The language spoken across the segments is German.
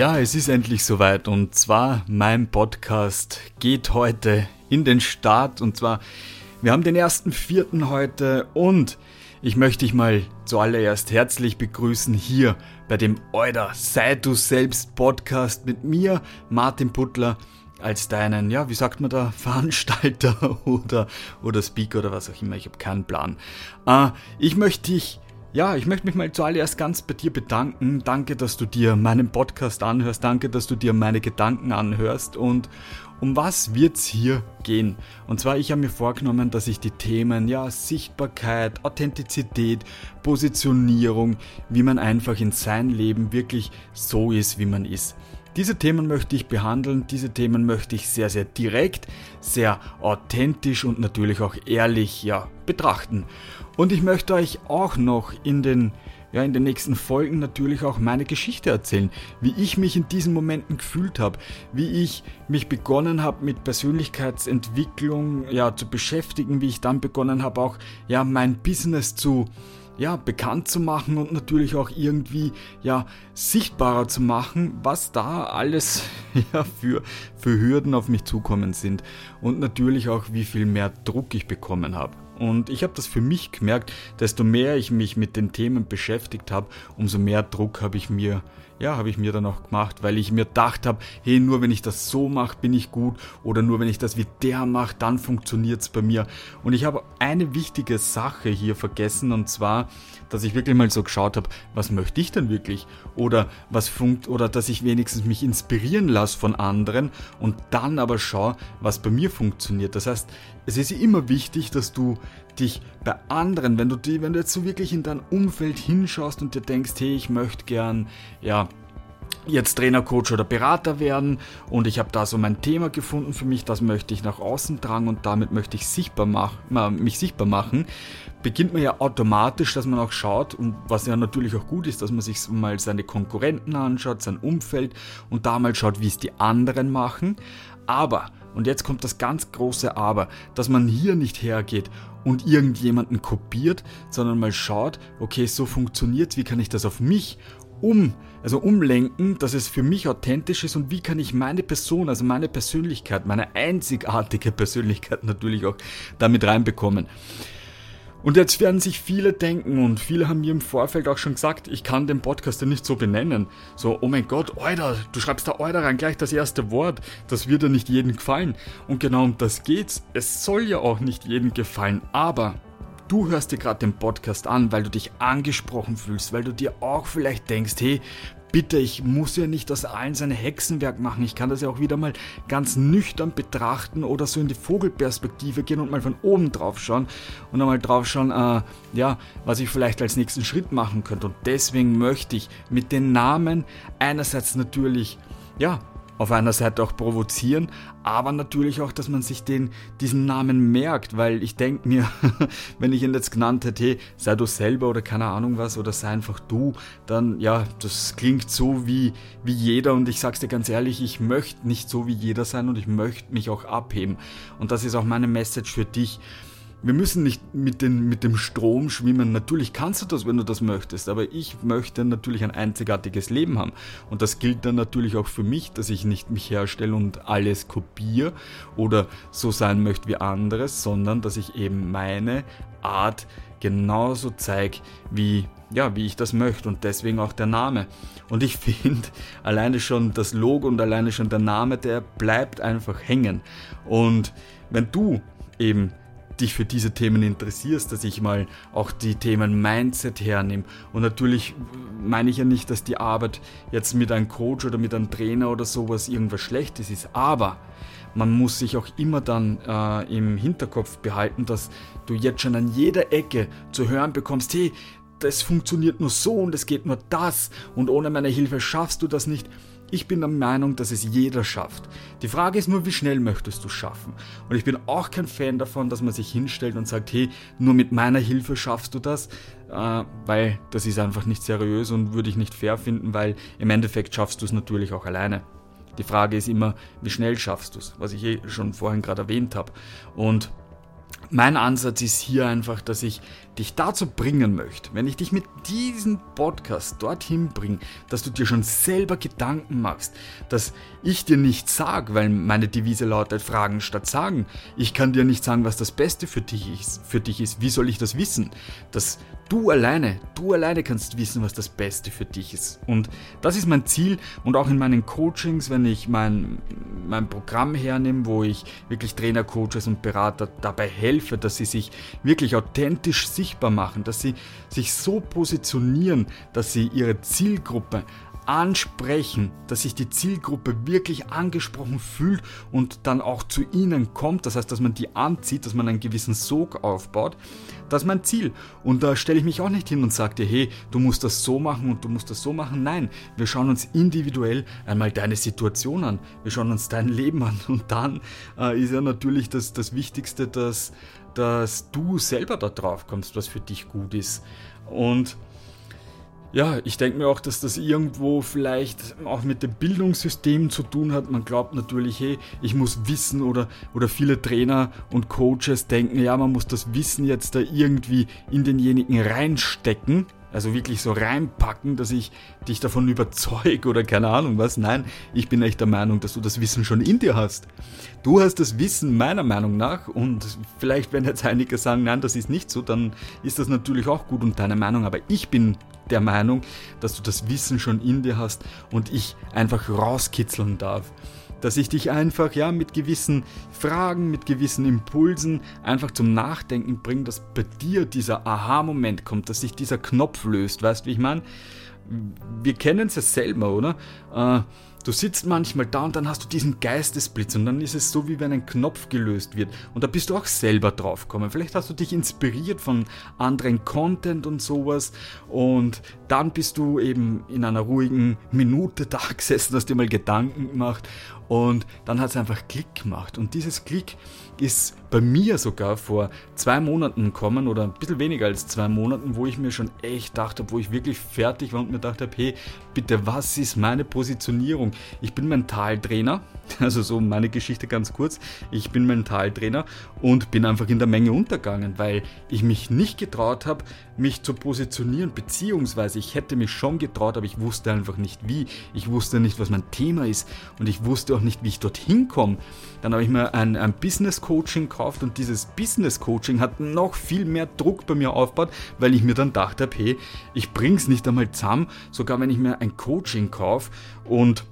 Ja, es ist endlich soweit und zwar mein Podcast geht heute in den Start und zwar wir haben den ersten vierten heute und ich möchte dich mal zuallererst herzlich begrüßen hier bei dem Euder Sei du selbst Podcast mit mir, Martin Puttler, als deinen, ja, wie sagt man da, Veranstalter oder, oder Speaker oder was auch immer. Ich habe keinen Plan. Äh, ich möchte dich ja, ich möchte mich mal zuallererst ganz bei dir bedanken. Danke, dass du dir meinen Podcast anhörst. Danke, dass du dir meine Gedanken anhörst. Und um was wird's hier gehen? Und zwar, ich habe mir vorgenommen, dass ich die Themen, ja, Sichtbarkeit, Authentizität, Positionierung, wie man einfach in sein Leben wirklich so ist, wie man ist. Diese Themen möchte ich behandeln, diese Themen möchte ich sehr, sehr direkt, sehr authentisch und natürlich auch ehrlich ja, betrachten. Und ich möchte euch auch noch in den, ja, in den nächsten Folgen natürlich auch meine Geschichte erzählen, wie ich mich in diesen Momenten gefühlt habe, wie ich mich begonnen habe mit Persönlichkeitsentwicklung ja, zu beschäftigen, wie ich dann begonnen habe auch ja, mein Business zu ja, bekannt zu machen und natürlich auch irgendwie ja, sichtbarer zu machen, was da alles ja, für, für Hürden auf mich zukommen sind und natürlich auch wie viel mehr Druck ich bekommen habe. Und ich habe das für mich gemerkt, desto mehr ich mich mit den Themen beschäftigt habe, umso mehr Druck habe ich mir ja, habe ich mir dann auch gemacht, weil ich mir gedacht habe, hey, nur wenn ich das so mache, bin ich gut oder nur wenn ich das wie der mache, dann funktioniert es bei mir. Und ich habe eine wichtige Sache hier vergessen und zwar, dass ich wirklich mal so geschaut habe, was möchte ich denn wirklich oder was funkt oder dass ich wenigstens mich inspirieren lasse von anderen und dann aber schaue, was bei mir funktioniert. Das heißt, es ist immer wichtig, dass du dich bei anderen, wenn du die, wenn du jetzt so wirklich in dein Umfeld hinschaust und dir denkst, hey, ich möchte gern, ja, jetzt Trainer, Coach oder Berater werden und ich habe da so mein Thema gefunden für mich, das möchte ich nach außen tragen und damit möchte ich sichtbar mach, mich sichtbar machen, beginnt man ja automatisch, dass man auch schaut und was ja natürlich auch gut ist, dass man sich mal seine Konkurrenten anschaut, sein Umfeld und da schaut, wie es die anderen machen. Aber, und jetzt kommt das ganz große Aber, dass man hier nicht hergeht und irgendjemanden kopiert, sondern mal schaut, okay, so funktioniert, wie kann ich das auf mich um, also umlenken, dass es für mich authentisch ist und wie kann ich meine Person, also meine Persönlichkeit, meine einzigartige Persönlichkeit natürlich auch damit reinbekommen. Und jetzt werden sich viele denken und viele haben mir im Vorfeld auch schon gesagt, ich kann den Podcast ja nicht so benennen. So, oh mein Gott, Euder, du schreibst da Euder rein, gleich das erste Wort. Das wird ja nicht jedem gefallen. Und genau um das geht's. Es soll ja auch nicht jedem gefallen, aber du hörst dir gerade den Podcast an, weil du dich angesprochen fühlst, weil du dir auch vielleicht denkst, hey, bitte, ich muss ja nicht aus allen sein Hexenwerk machen. Ich kann das ja auch wieder mal ganz nüchtern betrachten oder so in die Vogelperspektive gehen und mal von oben drauf schauen und einmal drauf schauen, äh, ja, was ich vielleicht als nächsten Schritt machen könnte. Und deswegen möchte ich mit den Namen einerseits natürlich, ja, auf einer Seite auch provozieren, aber natürlich auch, dass man sich den, diesen Namen merkt, weil ich denke mir, wenn ich ihn jetzt genannt hätte, sei du selber oder keine Ahnung was oder sei einfach du, dann ja, das klingt so wie, wie jeder und ich sag's dir ganz ehrlich, ich möchte nicht so wie jeder sein und ich möchte mich auch abheben. Und das ist auch meine Message für dich wir müssen nicht mit, den, mit dem Strom schwimmen. Natürlich kannst du das, wenn du das möchtest, aber ich möchte natürlich ein einzigartiges Leben haben. Und das gilt dann natürlich auch für mich, dass ich nicht mich herstelle und alles kopiere oder so sein möchte wie anderes, sondern dass ich eben meine Art genauso zeige, wie, ja, wie ich das möchte und deswegen auch der Name. Und ich finde, alleine schon das Logo und alleine schon der Name, der bleibt einfach hängen. Und wenn du eben dich für diese Themen interessierst, dass ich mal auch die Themen Mindset hernehme. Und natürlich meine ich ja nicht, dass die Arbeit jetzt mit einem Coach oder mit einem Trainer oder sowas irgendwas Schlechtes ist, aber man muss sich auch immer dann äh, im Hinterkopf behalten, dass du jetzt schon an jeder Ecke zu hören bekommst, hey, das funktioniert nur so und es geht nur das und ohne meine Hilfe schaffst du das nicht. Ich bin der Meinung, dass es jeder schafft. Die Frage ist nur, wie schnell möchtest du schaffen? Und ich bin auch kein Fan davon, dass man sich hinstellt und sagt, hey, nur mit meiner Hilfe schaffst du das, äh, weil das ist einfach nicht seriös und würde ich nicht fair finden, weil im Endeffekt schaffst du es natürlich auch alleine. Die Frage ist immer, wie schnell schaffst du es, was ich eh schon vorhin gerade erwähnt habe. Und mein Ansatz ist hier einfach, dass ich dich dazu bringen möchte, wenn ich dich mit diesem Podcast dorthin bringe, dass du dir schon selber Gedanken machst, dass ich dir nicht sage, weil meine Devise lautet Fragen statt Sagen. Ich kann dir nicht sagen, was das Beste für dich ist. Für dich ist. Wie soll ich das wissen? Dass du alleine, du alleine kannst wissen, was das Beste für dich ist. Und das ist mein Ziel und auch in meinen Coachings, wenn ich mein, mein Programm hernehme, wo ich wirklich Trainer, Coaches und Berater dabei helfe, dass sie sich wirklich authentisch sichtbar machen, dass sie sich so positionieren, dass sie ihre Zielgruppe ansprechen, dass sich die Zielgruppe wirklich angesprochen fühlt und dann auch zu ihnen kommt. Das heißt, dass man die anzieht, dass man einen gewissen Sog aufbaut. Das ist mein Ziel. Und da stelle ich mich auch nicht hin und sage dir, hey, du musst das so machen und du musst das so machen. Nein, wir schauen uns individuell einmal deine Situation an. Wir schauen uns dein Leben an. Und dann äh, ist ja natürlich das, das Wichtigste, dass, dass du selber da drauf kommst, was für dich gut ist. Und ja, ich denke mir auch, dass das irgendwo vielleicht auch mit dem Bildungssystem zu tun hat. Man glaubt natürlich, hey, ich muss wissen oder, oder viele Trainer und Coaches denken, ja, man muss das Wissen jetzt da irgendwie in denjenigen reinstecken. Also wirklich so reinpacken, dass ich dich davon überzeuge oder keine Ahnung was. Nein, ich bin echt der Meinung, dass du das Wissen schon in dir hast. Du hast das Wissen meiner Meinung nach und vielleicht werden jetzt einige sagen, nein, das ist nicht so, dann ist das natürlich auch gut und deine Meinung, aber ich bin der Meinung, dass du das Wissen schon in dir hast und ich einfach rauskitzeln darf. Dass ich dich einfach ja mit gewissen Fragen, mit gewissen Impulsen einfach zum Nachdenken bringe, dass bei dir dieser Aha-Moment kommt, dass sich dieser Knopf löst. Weißt du, wie ich meine? Wir kennen es ja selber, oder? Äh, Du sitzt manchmal da und dann hast du diesen Geistesblitz und dann ist es so, wie wenn ein Knopf gelöst wird. Und da bist du auch selber drauf gekommen. Vielleicht hast du dich inspiriert von anderen Content und sowas und dann bist du eben in einer ruhigen Minute da gesessen, hast dir mal Gedanken gemacht und dann hat es einfach Klick gemacht. Und dieses Klick ist bei mir sogar vor zwei Monaten gekommen oder ein bisschen weniger als zwei Monaten, wo ich mir schon echt dachte, wo ich wirklich fertig war und mir dachte, hey, bitte, was ist meine Positionierung? Ich bin Mentaltrainer, also so meine Geschichte ganz kurz. Ich bin Mentaltrainer und bin einfach in der Menge untergegangen, weil ich mich nicht getraut habe, mich zu positionieren, beziehungsweise ich hätte mich schon getraut, aber ich wusste einfach nicht wie. Ich wusste nicht, was mein Thema ist und ich wusste auch nicht, wie ich dorthin komme. Dann habe ich mir ein, ein Business Coaching gekauft und dieses Business Coaching hat noch viel mehr Druck bei mir aufgebaut, weil ich mir dann dachte, hey, ich bring's nicht einmal zusammen, sogar wenn ich mir ein Coaching kaufe und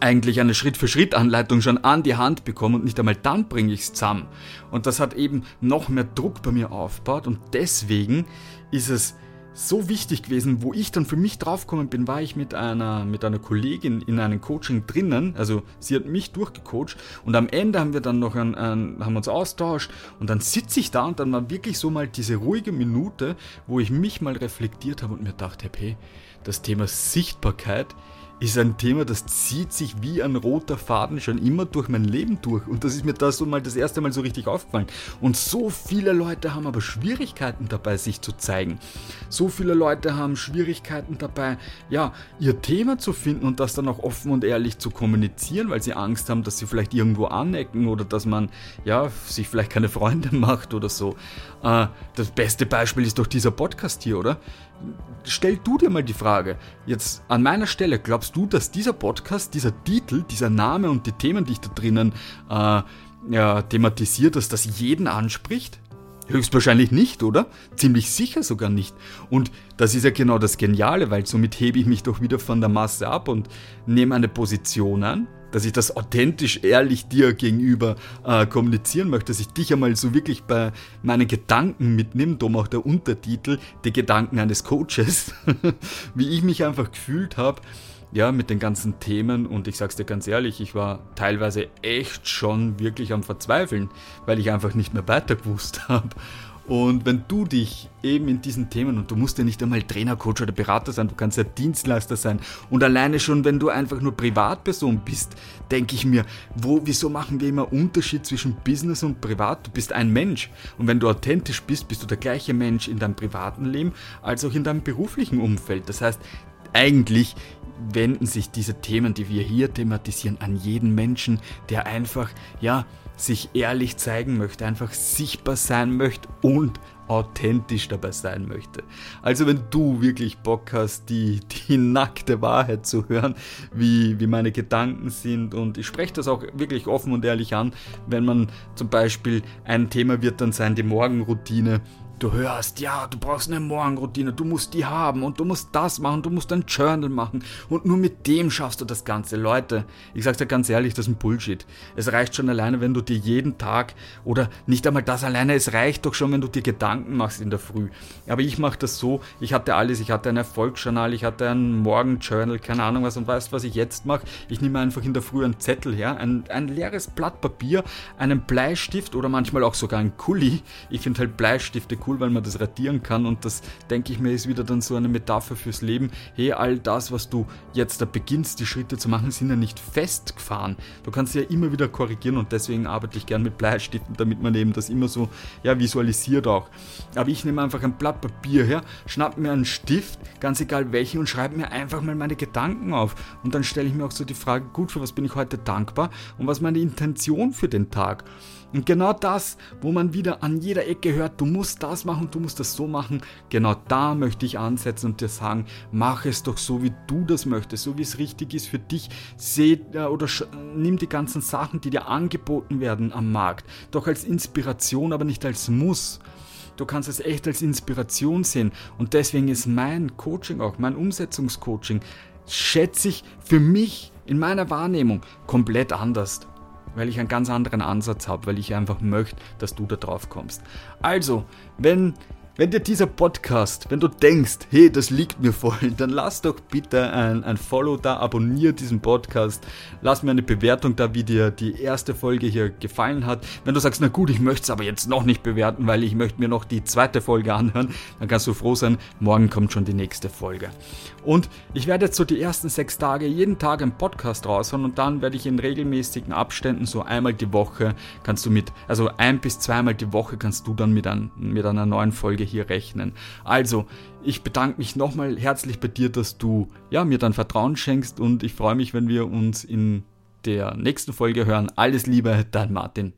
eigentlich eine Schritt-für-Schritt-Anleitung schon an die Hand bekomme und nicht einmal dann bringe ich es zusammen. Und das hat eben noch mehr Druck bei mir aufgebaut und deswegen ist es so wichtig gewesen, wo ich dann für mich draufgekommen bin, war ich mit einer, mit einer Kollegin in einem Coaching drinnen, also sie hat mich durchgecoacht und am Ende haben wir dann noch ein, ein, haben uns austauscht und dann sitze ich da und dann war wirklich so mal diese ruhige Minute, wo ich mich mal reflektiert habe und mir dachte, hey, das Thema Sichtbarkeit ist ein Thema, das zieht sich wie ein roter Faden schon immer durch mein Leben durch. Und das ist mir da so mal das erste Mal so richtig aufgefallen. Und so viele Leute haben aber Schwierigkeiten dabei, sich zu zeigen. So viele Leute haben Schwierigkeiten dabei, ja, ihr Thema zu finden und das dann auch offen und ehrlich zu kommunizieren, weil sie Angst haben, dass sie vielleicht irgendwo anecken oder dass man, ja, sich vielleicht keine Freunde macht oder so. Äh, das beste Beispiel ist doch dieser Podcast hier, oder? Stell du dir mal die Frage, jetzt an meiner Stelle, glaubst du, dass dieser Podcast, dieser Titel, dieser Name und die Themen, die ich da drinnen äh, ja, thematisiert, dass das jeden anspricht? Höchstwahrscheinlich nicht, oder? Ziemlich sicher sogar nicht. Und das ist ja genau das Geniale, weil somit hebe ich mich doch wieder von der Masse ab und nehme eine Position an, dass ich das authentisch, ehrlich dir gegenüber äh, kommunizieren möchte, dass ich dich einmal so wirklich bei meinen Gedanken mitnehme, darum auch der Untertitel, die Gedanken eines Coaches, wie ich mich einfach gefühlt habe, ja, mit den ganzen Themen und ich sag's dir ganz ehrlich, ich war teilweise echt schon wirklich am Verzweifeln, weil ich einfach nicht mehr weiter gewusst habe. Und wenn du dich eben in diesen Themen, und du musst ja nicht einmal Trainer, Coach oder Berater sein, du kannst ja Dienstleister sein. Und alleine schon, wenn du einfach nur Privatperson bist, denke ich mir, wo, wieso machen wir immer Unterschied zwischen Business und Privat? Du bist ein Mensch. Und wenn du authentisch bist, bist du der gleiche Mensch in deinem privaten Leben als auch in deinem beruflichen Umfeld. Das heißt, eigentlich wenden sich diese Themen, die wir hier thematisieren, an jeden Menschen, der einfach, ja, sich ehrlich zeigen möchte, einfach sichtbar sein möchte und authentisch dabei sein möchte. Also wenn du wirklich Bock hast, die, die nackte Wahrheit zu hören, wie, wie meine Gedanken sind und ich spreche das auch wirklich offen und ehrlich an, wenn man zum Beispiel ein Thema wird dann sein, die Morgenroutine Du hörst, ja, du brauchst eine Morgenroutine, du musst die haben und du musst das machen, du musst ein Journal machen und nur mit dem schaffst du das Ganze. Leute, ich sag's dir ganz ehrlich, das ist ein Bullshit. Es reicht schon alleine, wenn du dir jeden Tag oder nicht einmal das alleine, es reicht doch schon, wenn du dir Gedanken machst in der Früh. Aber ich mache das so, ich hatte alles, ich hatte ein Erfolgsjournal, ich hatte ein Morgenjournal, keine Ahnung was und weißt, was ich jetzt mache? Ich nehme einfach in der Früh einen Zettel her, ein, ein leeres Blatt Papier, einen Bleistift oder manchmal auch sogar ein Kuli. Ich finde halt Bleistifte cool, weil man das radieren kann und das, denke ich mir, ist wieder dann so eine Metapher fürs Leben. Hey, all das, was du jetzt da beginnst, die Schritte zu machen, sind ja nicht festgefahren. Du kannst ja immer wieder korrigieren und deswegen arbeite ich gern mit Bleistiften, damit man eben das immer so ja, visualisiert auch. Aber ich nehme einfach ein Blatt Papier her, schnapp mir einen Stift, ganz egal welchen, und schreibe mir einfach mal meine Gedanken auf. Und dann stelle ich mir auch so die Frage, gut, für was bin ich heute dankbar und was ist meine Intention für den Tag? Und genau das, wo man wieder an jeder Ecke hört, du musst das machen, du musst das so machen, genau da möchte ich ansetzen und dir sagen, mach es doch so, wie du das möchtest, so wie es richtig ist für dich. Seh äh, oder nimm die ganzen Sachen, die dir angeboten werden am Markt, doch als Inspiration, aber nicht als Muss. Du kannst es echt als Inspiration sehen. Und deswegen ist mein Coaching auch, mein Umsetzungscoaching, schätze ich für mich in meiner Wahrnehmung komplett anders weil ich einen ganz anderen Ansatz habe, weil ich einfach möchte, dass du da drauf kommst. Also, wenn wenn dir dieser Podcast, wenn du denkst, hey, das liegt mir voll, dann lass doch bitte ein, ein Follow da, abonniere diesen Podcast, lass mir eine Bewertung da, wie dir die erste Folge hier gefallen hat. Wenn du sagst, na gut, ich möchte es aber jetzt noch nicht bewerten, weil ich möchte mir noch die zweite Folge anhören, dann kannst du froh sein, morgen kommt schon die nächste Folge. Und ich werde jetzt so die ersten sechs Tage jeden Tag einen Podcast raushauen und dann werde ich in regelmäßigen Abständen, so einmal die Woche, kannst du mit, also ein bis zweimal die Woche kannst du dann mit, ein, mit einer neuen Folge hier rechnen. Also, ich bedanke mich nochmal herzlich bei dir, dass du ja, mir dein Vertrauen schenkst und ich freue mich, wenn wir uns in der nächsten Folge hören. Alles Liebe, dein Martin.